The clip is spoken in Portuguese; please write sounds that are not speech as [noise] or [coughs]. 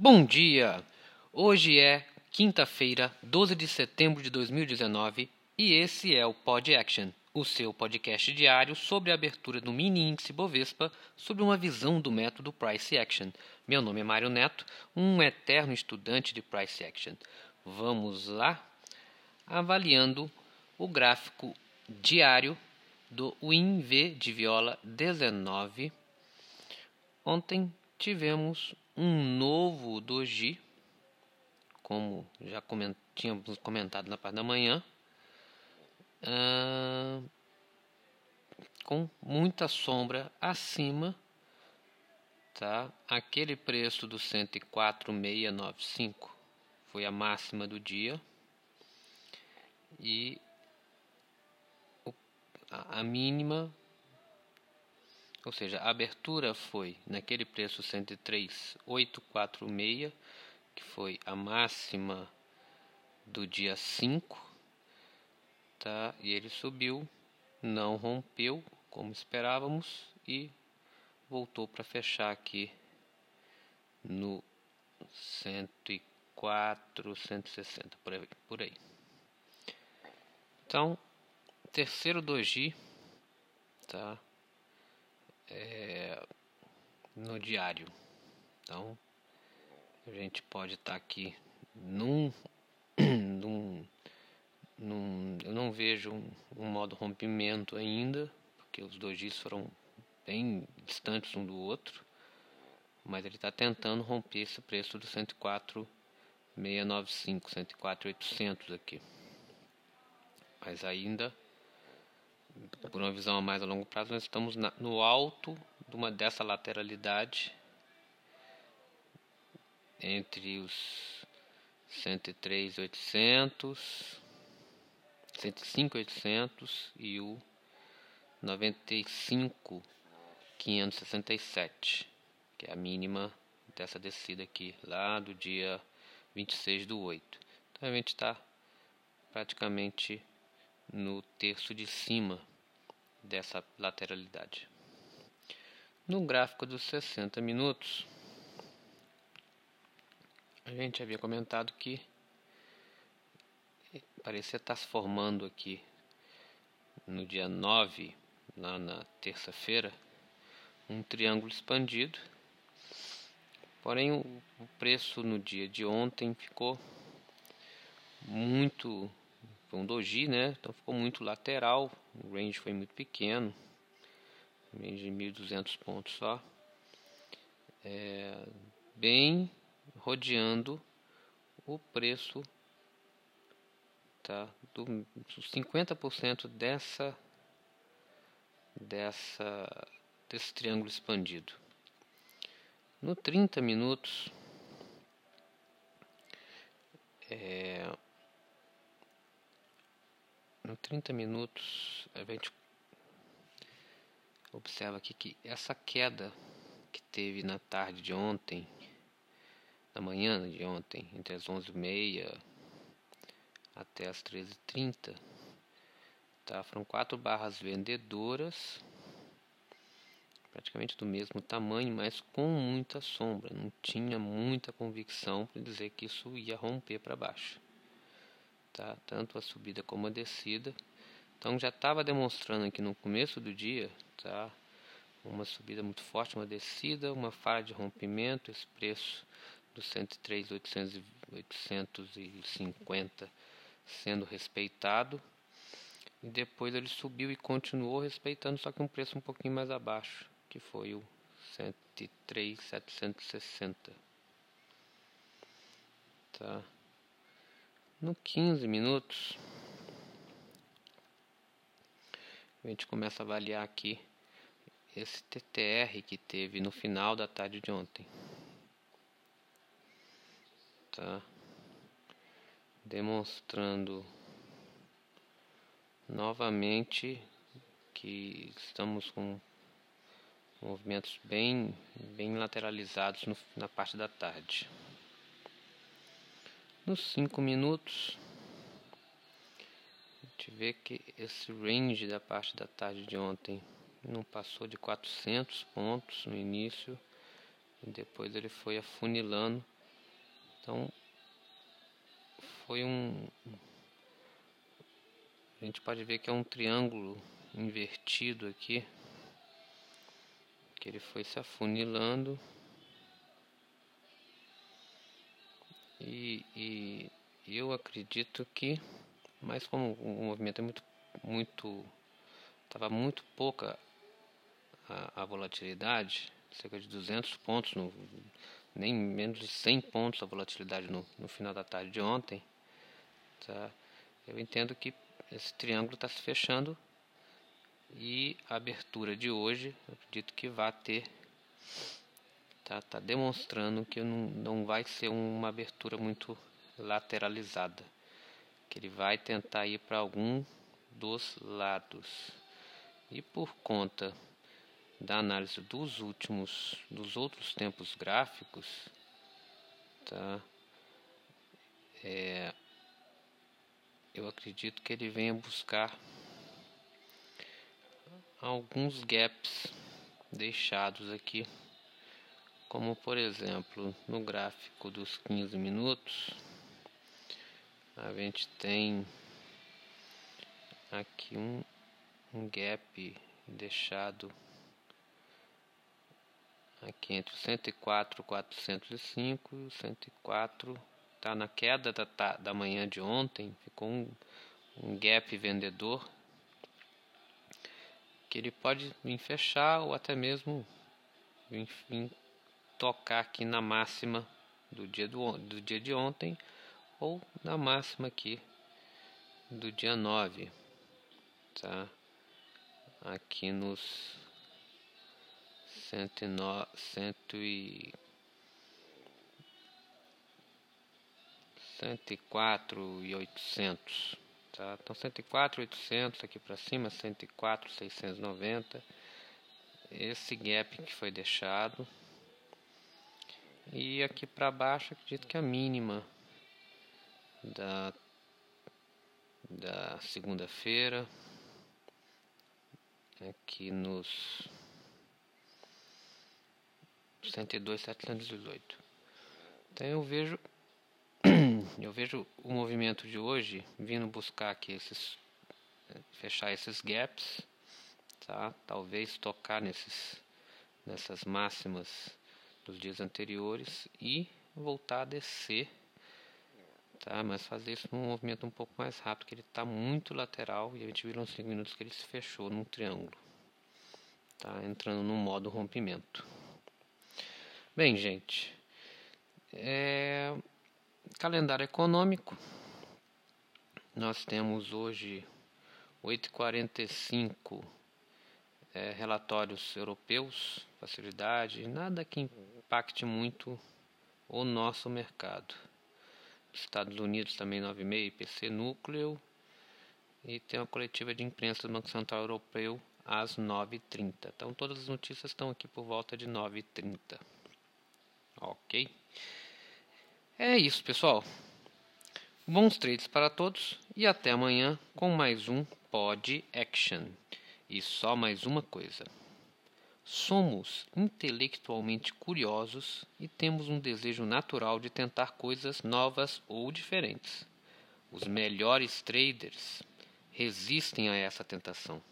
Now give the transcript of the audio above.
Bom dia! Hoje é quinta-feira, 12 de setembro de 2019 e esse é o Pod Action, o seu podcast diário sobre a abertura do mini índice Bovespa sob uma visão do método Price Action. Meu nome é Mário Neto, um eterno estudante de Price Action. Vamos lá? Avaliando o gráfico diário do WinV de viola 19. Ontem tivemos um novo doji, como já coment, tínhamos comentado na parte da manhã, uh, com muita sombra acima, tá? Aquele preço do 104,695 foi a máxima do dia e a mínima ou seja, a abertura foi naquele preço 103,846, que foi a máxima do dia 5, tá? E ele subiu, não rompeu como esperávamos e voltou para fechar aqui no 104, 160 por aí. Por aí. Então, terceiro doji, tá? É, no diário. Então, a gente pode estar tá aqui num, [clears throat] num, num, Eu não vejo um, um modo rompimento ainda, porque os dois dias foram bem distantes um do outro, mas ele está tentando romper esse preço do 104,695, 104,800 aqui. Mas ainda por uma visão a mais a longo prazo, nós estamos na, no alto de uma dessa lateralidade entre os 103.800, 105.800 e o 95.567, que é a mínima dessa descida aqui, lá do dia 26 do 8. Então a gente está praticamente no terço de cima dessa lateralidade. No gráfico dos 60 minutos, a gente havia comentado que parecia estar se formando aqui no dia 9, lá na terça-feira, um triângulo expandido. Porém, o preço no dia de ontem ficou muito foi um doji, né? Então ficou muito lateral, o range foi muito pequeno, range de 1.200 pontos só, é, bem rodeando o preço tá, do 50% dessa dessa desse triângulo expandido. No 30 minutos é, no 30 minutos a gente observa aqui que essa queda que teve na tarde de ontem, na manhã de ontem, entre as 11h30 até as 13h30, tá? foram quatro barras vendedoras, praticamente do mesmo tamanho, mas com muita sombra, não tinha muita convicção para dizer que isso ia romper para baixo tá? tanto a subida como a descida. Então já estava demonstrando aqui no começo do dia, tá? uma subida muito forte, uma descida, uma falha de rompimento, esse preço do 103.850 sendo respeitado. E depois ele subiu e continuou respeitando, só que um preço um pouquinho mais abaixo, que foi o 103.760. Tá? No 15 minutos, a gente começa a avaliar aqui esse TTR que teve no final da tarde de ontem. Tá? Demonstrando novamente que estamos com movimentos bem, bem lateralizados no, na parte da tarde. Nos 5 minutos, a gente vê que esse range da parte da tarde de ontem não passou de 400 pontos no início e depois ele foi afunilando Então, foi um. A gente pode ver que é um triângulo invertido aqui, que ele foi se afunilando. E, e eu acredito que, mas como o movimento é muito, muito, estava muito pouca a, a, volatilidade, cerca de 200 pontos, no, nem menos de 100 pontos a volatilidade no, no final da tarde de ontem, tá? eu entendo que esse triângulo está se fechando e a abertura de hoje, eu acredito que vai ter tá, tá demonstrando que não, não vai ser uma abertura muito lateralizada, que ele vai tentar ir para algum dos lados. E por conta da análise dos últimos, dos outros tempos gráficos, tá? É, eu acredito que ele venha buscar alguns gaps deixados aqui como por exemplo no gráfico dos 15 minutos a gente tem aqui um, um gap deixado aqui entre 104 405 e 104 está na queda da, da manhã de ontem ficou um, um gap vendedor que ele pode vir fechar ou até mesmo vir, vir tocar aqui na máxima do dia, do, do dia de ontem ou na máxima aqui do dia 9, tá? Aqui nos 109, 100 e 104 e 800, tá? Então 104 800 aqui para cima, 104 690. Esse gap que foi deixado e aqui para baixo acredito que a mínima da, da segunda-feira. Aqui nos 102,718. Então eu vejo [coughs] eu vejo o movimento de hoje vindo buscar aqui esses fechar esses gaps, tá? Talvez tocar nesses nessas máximas dos dias anteriores e voltar a descer, tá? Mas fazer isso num movimento um pouco mais rápido, que ele está muito lateral e a gente viu uns 5 minutos que ele se fechou num triângulo, tá? Entrando no modo rompimento. Bem, gente, é... calendário econômico. Nós temos hoje 8h45 é, relatórios europeus, facilidade, nada que impacte muito o nosso mercado. Estados Unidos também 9,5, IPC núcleo e tem uma coletiva de imprensa do Banco Central Europeu às 9h30. Então todas as notícias estão aqui por volta de 9h30. Ok? É isso, pessoal. Bons trades para todos e até amanhã com mais um Pod Action. E só mais uma coisa. Somos intelectualmente curiosos e temos um desejo natural de tentar coisas novas ou diferentes. Os melhores traders resistem a essa tentação.